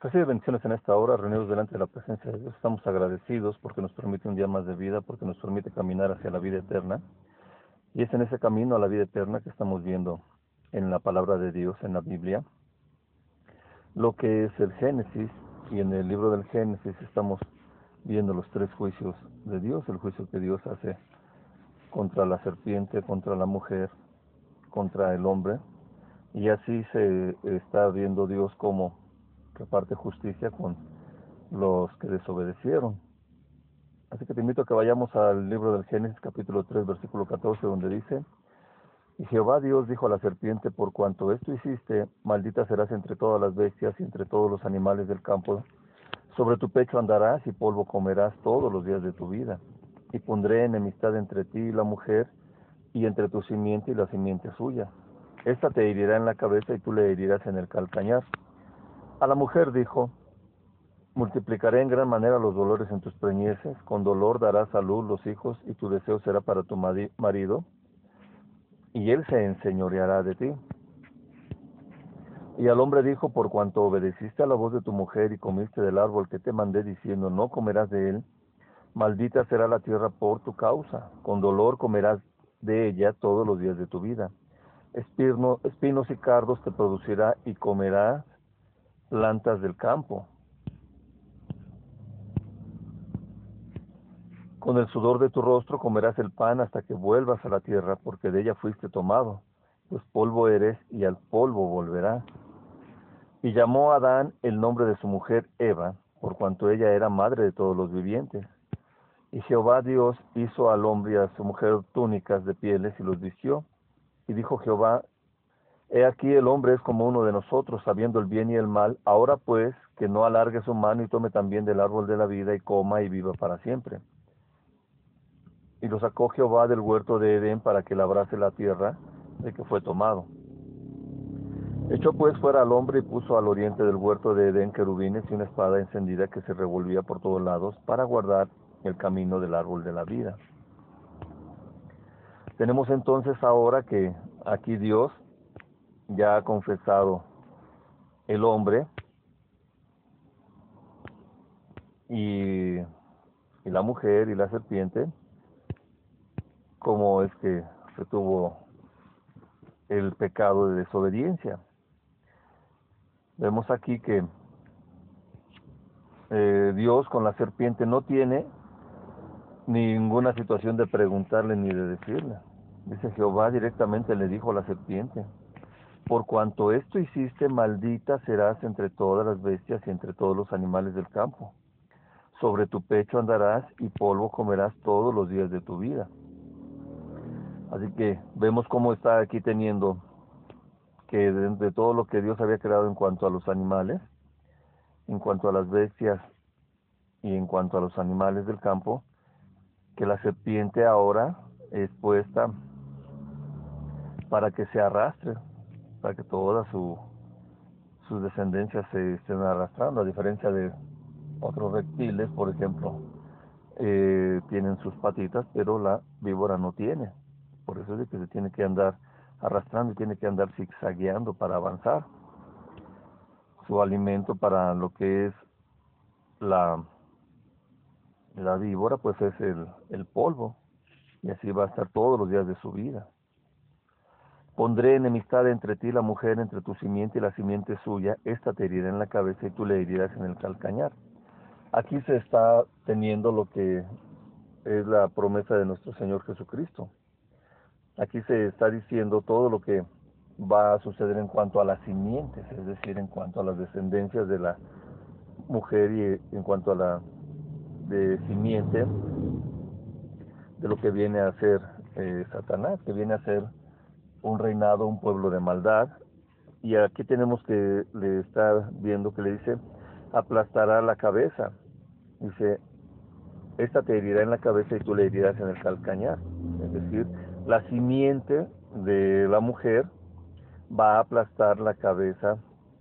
Recibe bendiciones en esta hora, reunidos delante de la presencia de Dios. Estamos agradecidos porque nos permite un día más de vida, porque nos permite caminar hacia la vida eterna. Y es en ese camino a la vida eterna que estamos viendo en la palabra de Dios, en la Biblia, lo que es el Génesis. Y en el libro del Génesis estamos viendo los tres juicios de Dios, el juicio que Dios hace contra la serpiente, contra la mujer, contra el hombre. Y así se está viendo Dios como reparte justicia con los que desobedecieron. Así que te invito a que vayamos al libro del Génesis capítulo 3 versículo 14 donde dice, y Jehová Dios dijo a la serpiente, por cuanto esto hiciste, maldita serás entre todas las bestias y entre todos los animales del campo. Sobre tu pecho andarás y polvo comerás todos los días de tu vida. Y pondré enemistad entre ti y la mujer, y entre tu simiente y la simiente suya. Esta te herirá en la cabeza y tú le herirás en el calcañar. A la mujer dijo, multiplicaré en gran manera los dolores en tus preñeces, con dolor darás a luz los hijos y tu deseo será para tu marido, y él se enseñoreará de ti. Y al hombre dijo, por cuanto obedeciste a la voz de tu mujer y comiste del árbol que te mandé diciendo, no comerás de él, maldita será la tierra por tu causa, con dolor comerás de ella todos los días de tu vida. espinos y cardos te producirá y comerás plantas del campo. Con el sudor de tu rostro comerás el pan hasta que vuelvas a la tierra, porque de ella fuiste tomado, pues polvo eres y al polvo volverás. Y llamó a Adán el nombre de su mujer Eva, por cuanto ella era madre de todos los vivientes. Y Jehová Dios hizo al hombre y a su mujer túnicas de pieles y los vistió. Y dijo Jehová, He aquí el hombre es como uno de nosotros, sabiendo el bien y el mal. Ahora pues, que no alargue su mano y tome también del árbol de la vida y coma y viva para siempre. Y lo sacó Jehová del huerto de Edén para que labrase la tierra de que fue tomado. Echó pues fuera al hombre y puso al oriente del huerto de Edén querubines y una espada encendida que se revolvía por todos lados para guardar el camino del árbol de la vida. Tenemos entonces ahora que aquí Dios ya ha confesado el hombre y, la mujer y la serpiente, como es que se tuvo el pecado de desobediencia. Vemos aquí que eh, Dios con la serpiente no tiene ninguna situación de preguntarle ni de decirle. Dice Jehová directamente le dijo a la serpiente, por cuanto esto hiciste, maldita serás entre todas las bestias y entre todos los animales del campo. Sobre tu pecho andarás y polvo comerás todos los días de tu vida. Así que vemos cómo está aquí teniendo que de, todo lo que Dios había creado en cuanto a los animales, en cuanto a las bestias y en cuanto a los animales del campo, que la serpiente ahora es puesta para que se arrastre, para que todas su, sus descendencias se estén arrastrando, a diferencia de otros reptiles, por ejemplo, eh, tienen sus patitas, pero la víbora no tiene. Por eso es de que se tiene que andar arrastrando y tiene que andar zigzagueando para avanzar. Su alimento para lo que es la, la víbora, pues es el, el polvo. Y así va a estar todos los días de su vida. Pondré enemistad entre ti y la mujer, entre tu simiente y la simiente suya, esta te herirá en la cabeza y tú le herirás en el calcañar. Aquí se está teniendo lo que es la promesa de nuestro Señor Jesucristo. Aquí se está diciendo todo lo que va a suceder en cuanto a las simientes, es decir, en cuanto a las descendencias de la mujer y en cuanto a la de simiente de lo que viene a ser eh, Satanás, que viene a ser un reinado, un pueblo de maldad. Y aquí tenemos que le está viendo que le dice, aplastará la cabeza. Dice, esta te herirá en la cabeza y tú le herirás en el calcañar. Es decir, la simiente de la mujer va a aplastar la cabeza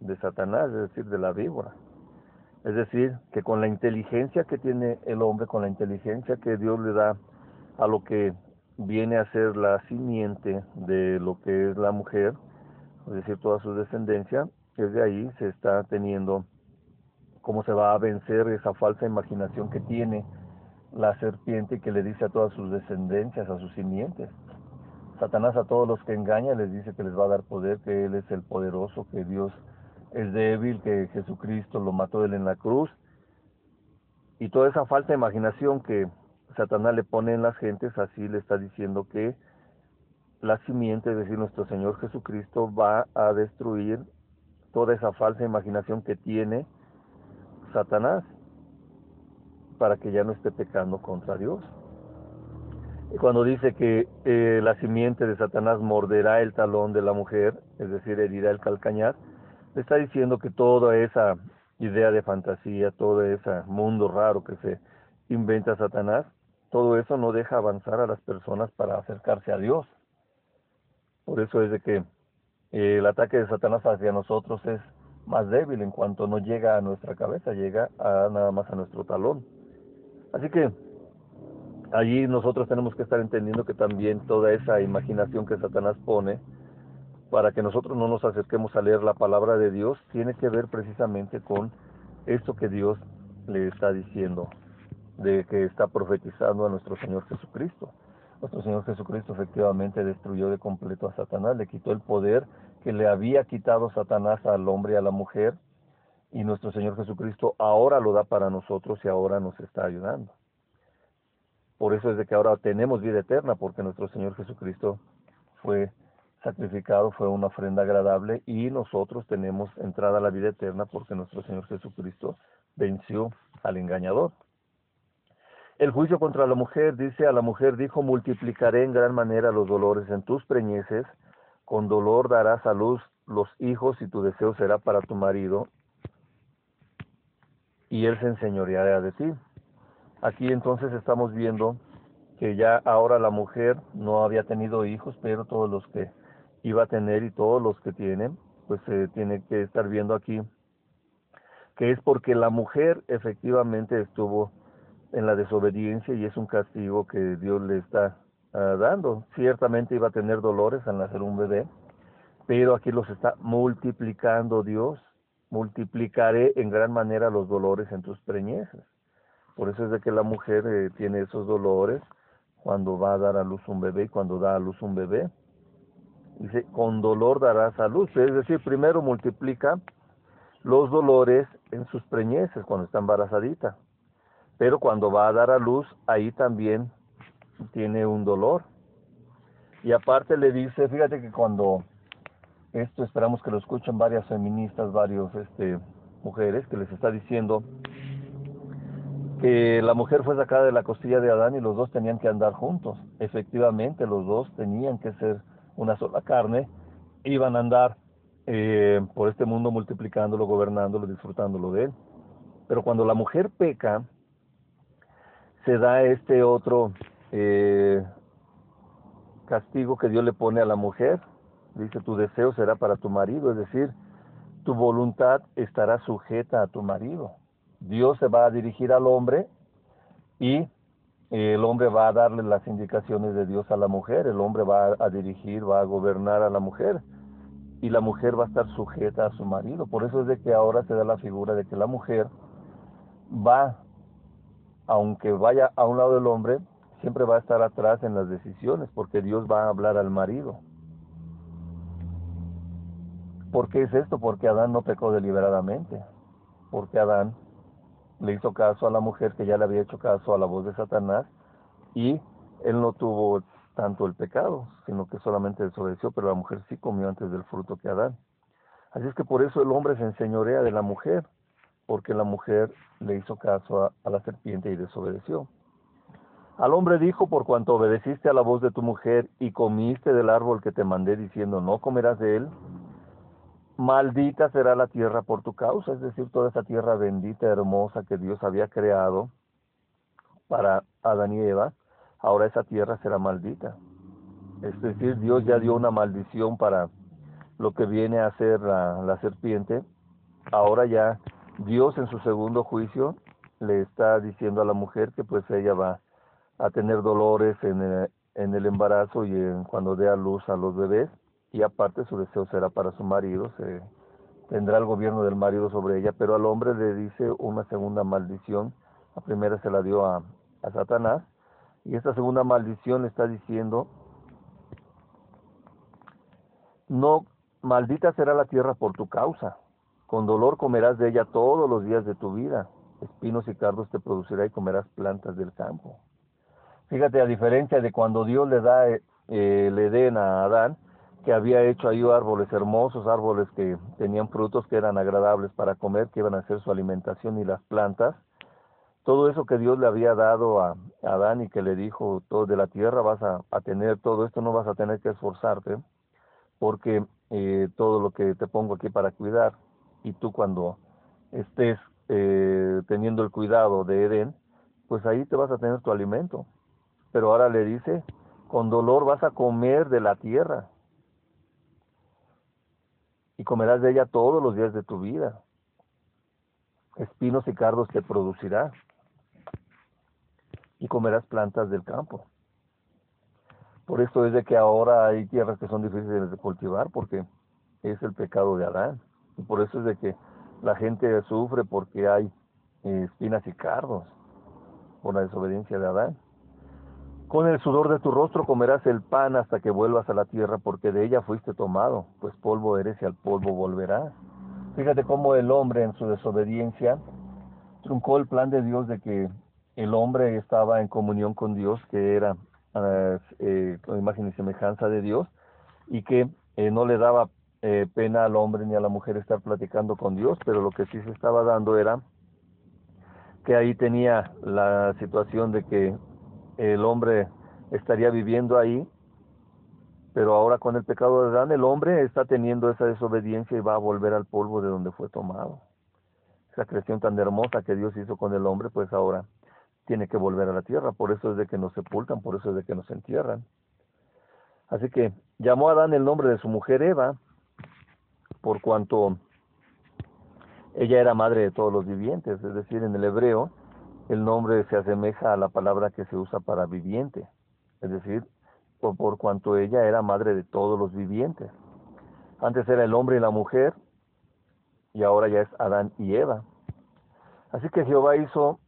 de Satanás, es decir, de la víbora. Es decir, que con la inteligencia que tiene el hombre, con la inteligencia que Dios le da a lo que viene a ser la simiente de lo que es la mujer, es decir, toda su descendencia, desde ahí se está teniendo cómo se va a vencer esa falsa imaginación que tiene la serpiente que le dice a todas sus descendencias, a sus simientes. Satanás a todos los que engaña les dice que les va a dar poder, que Él es el poderoso, que Dios es débil, que Jesucristo lo mató Él en la cruz. Y toda esa falsa imaginación que Satanás le pone en las gentes, así le está diciendo que la simiente, es decir, nuestro Señor Jesucristo, va a destruir toda esa falsa imaginación que tiene Satanás para que ya no esté pecando contra Dios. Cuando dice que eh, la simiente de Satanás morderá el talón de la mujer, es decir, herirá el calcañar, le está diciendo que toda esa idea de fantasía, todo ese mundo raro que se inventa Satanás, todo eso no deja avanzar a las personas para acercarse a Dios. Por eso es de que eh, el ataque de Satanás hacia nosotros es más débil en cuanto no llega a nuestra cabeza, llega a nada más a nuestro talón. Así que allí nosotros tenemos que estar entendiendo que también toda esa imaginación que Satanás pone para que nosotros no nos acerquemos a leer la palabra de Dios tiene que ver precisamente con esto que Dios le está diciendo, de que está profetizando a nuestro Señor Jesucristo. Nuestro Señor Jesucristo efectivamente destruyó de completo a Satanás, le quitó el poder que le había quitado Satanás al hombre y a la mujer, y nuestro Señor Jesucristo ahora lo da para nosotros y ahora nos está ayudando. Por eso es de que ahora tenemos vida eterna, porque nuestro Señor Jesucristo fue sacrificado, fue una ofrenda agradable y nosotros tenemos entrada a la vida eterna porque nuestro Señor Jesucristo venció al engañador. El juicio contra la mujer dice, a la mujer dijo, multiplicaré en gran manera los dolores en tus preñeces, con dolor darás a luz los hijos y tu deseo será para tu marido, y él se enseñoreará de ti. Aquí entonces estamos viendo que ya ahora la mujer no había tenido hijos, pero todos los que iba a tener y todos los que tienen, pues se tiene que estar viendo aquí que es porque la mujer efectivamente estuvo en la desobediencia y es un castigo que Dios le está ah, dando. Ciertamente iba a tener dolores al nacer un bebé, pero aquí los está multiplicando Dios. Multiplicaré en gran manera los dolores en tus preñeces. Por eso es de que la mujer eh, tiene esos dolores cuando va a dar a luz un bebé y cuando da a luz un bebé. Dice, con dolor darás a luz. Es decir, primero multiplica los dolores en sus preñeces cuando está embarazadita pero cuando va a dar a luz, ahí también tiene un dolor. Y aparte le dice, fíjate que cuando esto esperamos que lo escuchen varias feministas, varios este mujeres que les está diciendo que la mujer fue sacada de la costilla de Adán y los dos tenían que andar juntos. Efectivamente, los dos tenían que ser una sola carne, iban a andar eh, por este mundo multiplicándolo, gobernándolo, disfrutándolo de él. Pero cuando la mujer peca, se da este otro eh, castigo que Dios le pone a la mujer. Dice, tu deseo será para tu marido, es decir, tu voluntad estará sujeta a tu marido. Dios se va a dirigir al hombre y el hombre va a darle las indicaciones de Dios a la mujer, el hombre va a dirigir, va a gobernar a la mujer y la mujer va a estar sujeta a su marido. Por eso es de que ahora se da la figura de que la mujer va aunque vaya a un lado del hombre, siempre va a estar atrás en las decisiones, porque Dios va a hablar al marido. ¿Por qué es esto? Porque Adán no pecó deliberadamente, porque Adán le hizo caso a la mujer que ya le había hecho caso a la voz de Satanás y él no tuvo tanto el pecado, sino que solamente desobedeció, pero la mujer sí comió antes del fruto que Adán. Así es que por eso el hombre se enseñorea de la mujer, porque la mujer le hizo caso a, la serpiente y desobedeció. Al hombre dijo, por cuanto obedeciste a la voz de tu mujer y comiste del árbol que te mandé diciendo, no comerás de él, maldita será la tierra por tu causa, es decir, toda esa tierra bendita, hermosa que Dios había creado para Adán y Eva, ahora esa tierra será maldita. Es decir, Dios ya dio una maldición para lo que viene a ser la, la serpiente, ahora ya Dios en su segundo juicio le está diciendo a la mujer que pues ella va a tener dolores en el, embarazo y en, cuando dé a luz a los bebés y aparte su deseo será para su marido, se tendrá el gobierno del marido sobre ella, pero al hombre le dice una segunda maldición. La primera se la dio a, a Satanás, y esta segunda maldición le está diciendo, no, maldita será la tierra por tu causa, con dolor comerás de ella todos los días de tu vida, espinos y cardos te producirá y comerás plantas del campo. Fíjate, a diferencia de cuando Dios le da eh, el Edén a Adán, que había hecho ahí árboles hermosos, árboles que tenían frutos que eran agradables para comer, que iban a ser su alimentación y las plantas, todo eso que Dios le había dado a, Adán y que le dijo, todo de la tierra vas a, tener todo esto, no vas a tener que esforzarte, porque eh, todo lo que te pongo aquí para cuidar, y tú cuando estés eh, teniendo el cuidado de Edén, pues ahí te vas a tener tu alimento. Pero ahora le dice, con dolor vas a comer de la tierra y comerás de ella todos los días de tu vida. Espinos y cardos te producirá y comerás plantas del campo. Por esto es de que ahora hay tierras que son difíciles de cultivar porque es el pecado de Adán. Por eso es de que la gente sufre porque hay eh, espinas y cardos por la desobediencia de Adán. Con el sudor de tu rostro comerás el pan hasta que vuelvas a la tierra, porque de ella fuiste tomado, pues polvo eres y al polvo volverás. Fíjate cómo el hombre en su desobediencia truncó el plan de Dios de que el hombre estaba en comunión con Dios, que era uh, eh, con imagen y semejanza de Dios, y que eh, no le daba eh, pena al hombre ni a la mujer estar platicando con Dios, pero lo que sí se estaba dando era que ahí tenía la situación de que el hombre estaría viviendo ahí, pero ahora con el pecado de Adán el hombre está teniendo esa desobediencia y va a volver al polvo de donde fue tomado. Esa creación tan hermosa que Dios hizo con el hombre, pues ahora tiene que volver a la tierra, por eso es de que nos sepultan, por eso es de que nos entierran. Así que llamó a Adán el nombre de su mujer Eva, por cuanto ella era madre de todos los vivientes, es decir, en el hebreo el nombre se asemeja a la palabra que se usa para viviente, es decir, por, cuanto ella era madre de todos los vivientes. Antes era el hombre y la mujer, y ahora ya es Adán y Eva. Así que Jehová hizo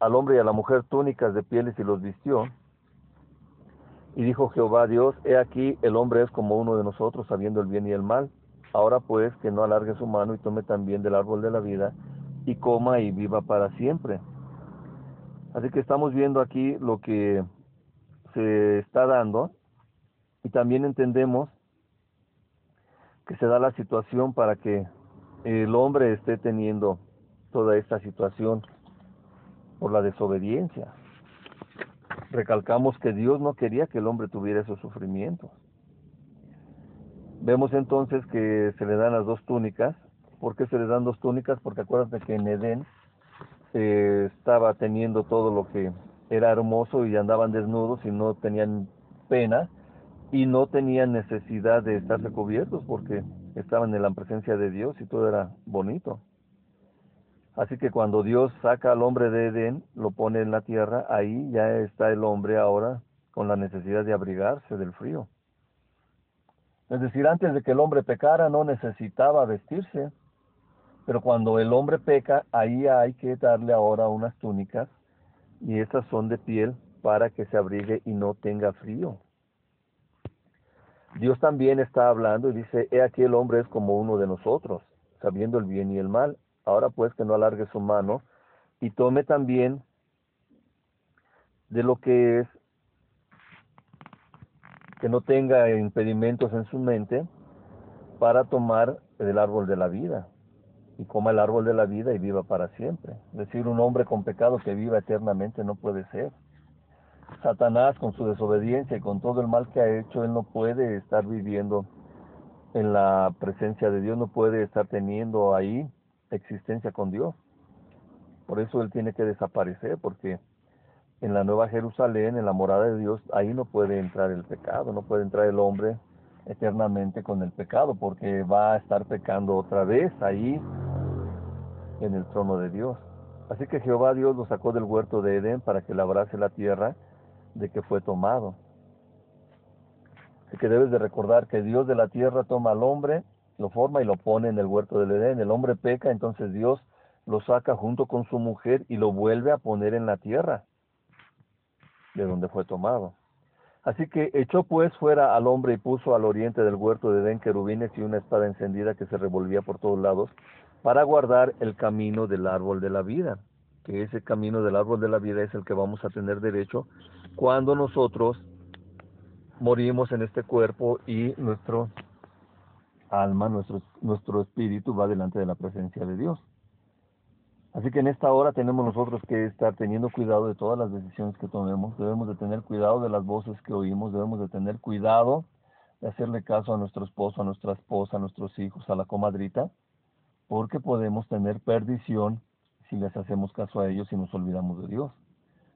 al hombre y a la mujer túnicas de pieles y los vistió. Y dijo Jehová Dios, he aquí el hombre es como uno de nosotros, sabiendo el bien y el mal. Ahora pues que no alargue su mano y tome también del árbol de la vida y coma y viva para siempre. Así que estamos viendo aquí lo que se está dando y también entendemos que se da la situación para que el hombre esté teniendo toda esta situación por la desobediencia. Recalcamos que Dios no quería que el hombre tuviera esos sufrimientos. Vemos entonces que se le dan las dos túnicas. ¿Por qué se le dan dos túnicas? Porque acuérdate que en Edén eh, estaba teniendo todo lo que era hermoso y andaban desnudos y no tenían pena y no tenían necesidad de estarse cubiertos porque estaban en la presencia de Dios y todo era bonito. Así que cuando Dios saca al hombre de Edén, lo pone en la tierra, ahí ya está el hombre ahora con la necesidad de abrigarse del frío. Es decir, antes de que el hombre pecara no necesitaba vestirse, pero cuando el hombre peca, ahí hay que darle ahora unas túnicas y estas son de piel para que se abrigue y no tenga frío. Dios también está hablando y dice, he aquí el hombre es como uno de nosotros, sabiendo el bien y el mal. Ahora pues que no alargue su mano y tome también de lo que es, que no tenga impedimentos en su mente para tomar el árbol de la vida y coma el árbol de la vida y viva para siempre. Decir, un hombre con pecado que viva eternamente no puede ser. Satanás con su desobediencia y con todo el mal que ha hecho, él no puede estar viviendo en la presencia de Dios, no puede estar teniendo ahí existencia con Dios. Por eso Él tiene que desaparecer, porque en la Nueva Jerusalén, en la morada de Dios, ahí no puede entrar el pecado, no puede entrar el hombre eternamente con el pecado, porque va a estar pecando otra vez ahí en el trono de Dios. Así que Jehová Dios lo sacó del huerto de Edén para que labrase la tierra de que fue tomado. Así que debes de recordar que Dios de la tierra toma al hombre lo forma y lo pone en el huerto del Edén. El hombre peca, entonces Dios lo saca junto con su mujer y lo vuelve a poner en la tierra, de donde fue tomado. Así que echó pues fuera al hombre y puso al oriente del huerto de Edén querubines y una espada encendida que se revolvía por todos lados para guardar el camino del árbol de la vida, que ese camino del árbol de la vida es el que vamos a tener derecho cuando nosotros morimos en este cuerpo y nuestro alma, nuestro, nuestro espíritu va delante de la presencia de Dios. Así que en esta hora tenemos nosotros que estar teniendo cuidado de todas las decisiones que tomemos, debemos de tener cuidado de las voces que oímos, debemos de tener cuidado de hacerle caso a nuestro esposo, a nuestra esposa, a nuestros hijos, a la comadrita, porque podemos tener perdición si les hacemos caso a ellos y nos olvidamos de Dios.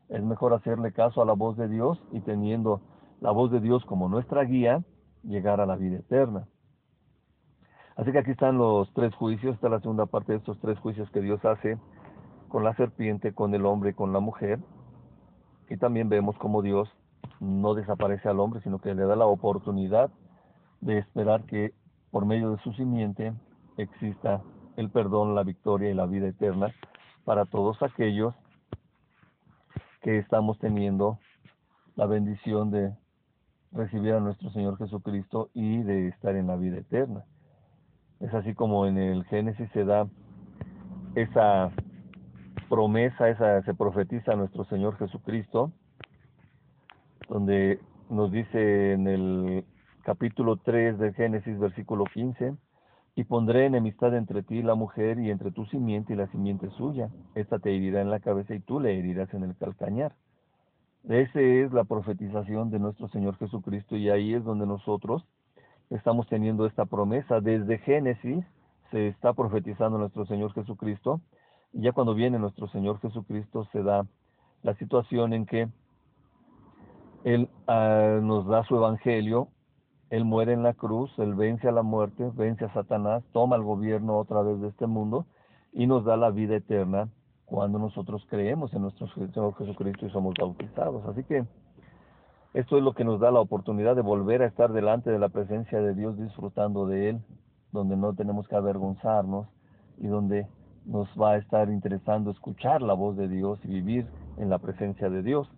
Es mejor hacerle caso a la voz de Dios y teniendo la voz de Dios como nuestra guía, llegar a la vida eterna. Así que aquí están los tres juicios, está la segunda parte de estos tres juicios que Dios hace con la serpiente, con el hombre y con la mujer. Y también vemos cómo Dios no desaparece al hombre, sino que le da la oportunidad de esperar que por medio de su simiente exista el perdón, la victoria y la vida eterna para todos aquellos que estamos teniendo la bendición de recibir a nuestro Señor Jesucristo y de estar en la vida eterna. Es así como en el Génesis se da esa promesa, esa se profetiza a nuestro Señor Jesucristo, donde nos dice en el capítulo 3 del Génesis, versículo 15, y pondré enemistad entre ti y la mujer y entre tu simiente y la simiente suya. Esta te herirá en la cabeza y tú le herirás en el calcañar. Esa es la profetización de nuestro Señor Jesucristo y ahí es donde nosotros estamos teniendo esta promesa. Desde Génesis se está profetizando nuestro Señor Jesucristo y ya cuando viene nuestro Señor Jesucristo se da la situación en que Él ah, nos da su evangelio, Él muere en la cruz, Él vence a la muerte, vence a Satanás, toma el gobierno otra vez de este mundo y nos da la vida eterna cuando nosotros creemos en nuestro Señor Jesucristo y somos bautizados. Así que esto es lo que nos da la oportunidad de volver a estar delante de la presencia de Dios disfrutando de Él, donde no tenemos que avergonzarnos y donde nos va a estar interesando escuchar la voz de Dios y vivir en la presencia de Dios.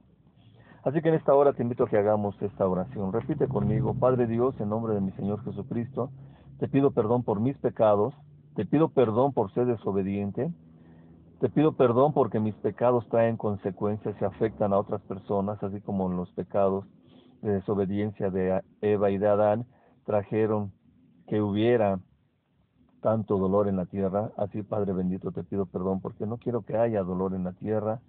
Así que en esta hora te invito a que hagamos esta oración. Repite conmigo, Padre Dios, en nombre de mi Señor Jesucristo, te pido perdón por mis pecados, te pido perdón por ser desobediente, te pido perdón porque mis pecados traen consecuencias y afectan a otras personas, así como los pecados de desobediencia de Eva y de Adán trajeron que hubiera tanto dolor en la tierra. Así, Padre bendito, te pido perdón porque no quiero que haya dolor en la tierra.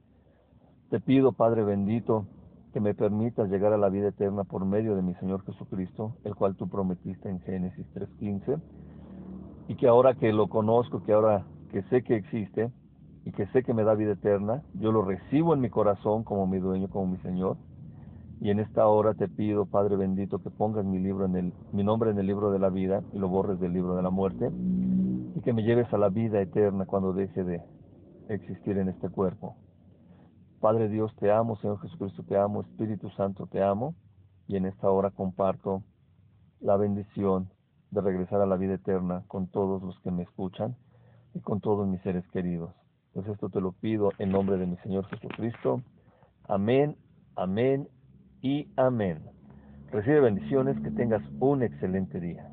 Te pido, Padre bendito, que me permitas llegar a la vida eterna por medio de mi Señor Jesucristo, el cual tú prometiste en Génesis 3.15, y que ahora que lo conozco, que ahora que sé que existe, y que sé que me da vida eterna, yo lo recibo en mi corazón como mi dueño, como mi Señor. Y en esta hora te pido, Padre bendito, que pongas mi libro en el, mi nombre en el libro de la vida y lo borres del libro de la muerte, y que me lleves a la vida eterna cuando deje de existir en este cuerpo. Padre Dios, te amo, Señor Jesucristo, te amo, Espíritu Santo, te amo, y en esta hora comparto la bendición de regresar a la vida eterna con todos los que me escuchan y con todos mis seres queridos. Pues esto te lo pido en nombre de mi Señor Jesucristo. Amén, amén y amén. Recibe bendiciones, que tengas un excelente día.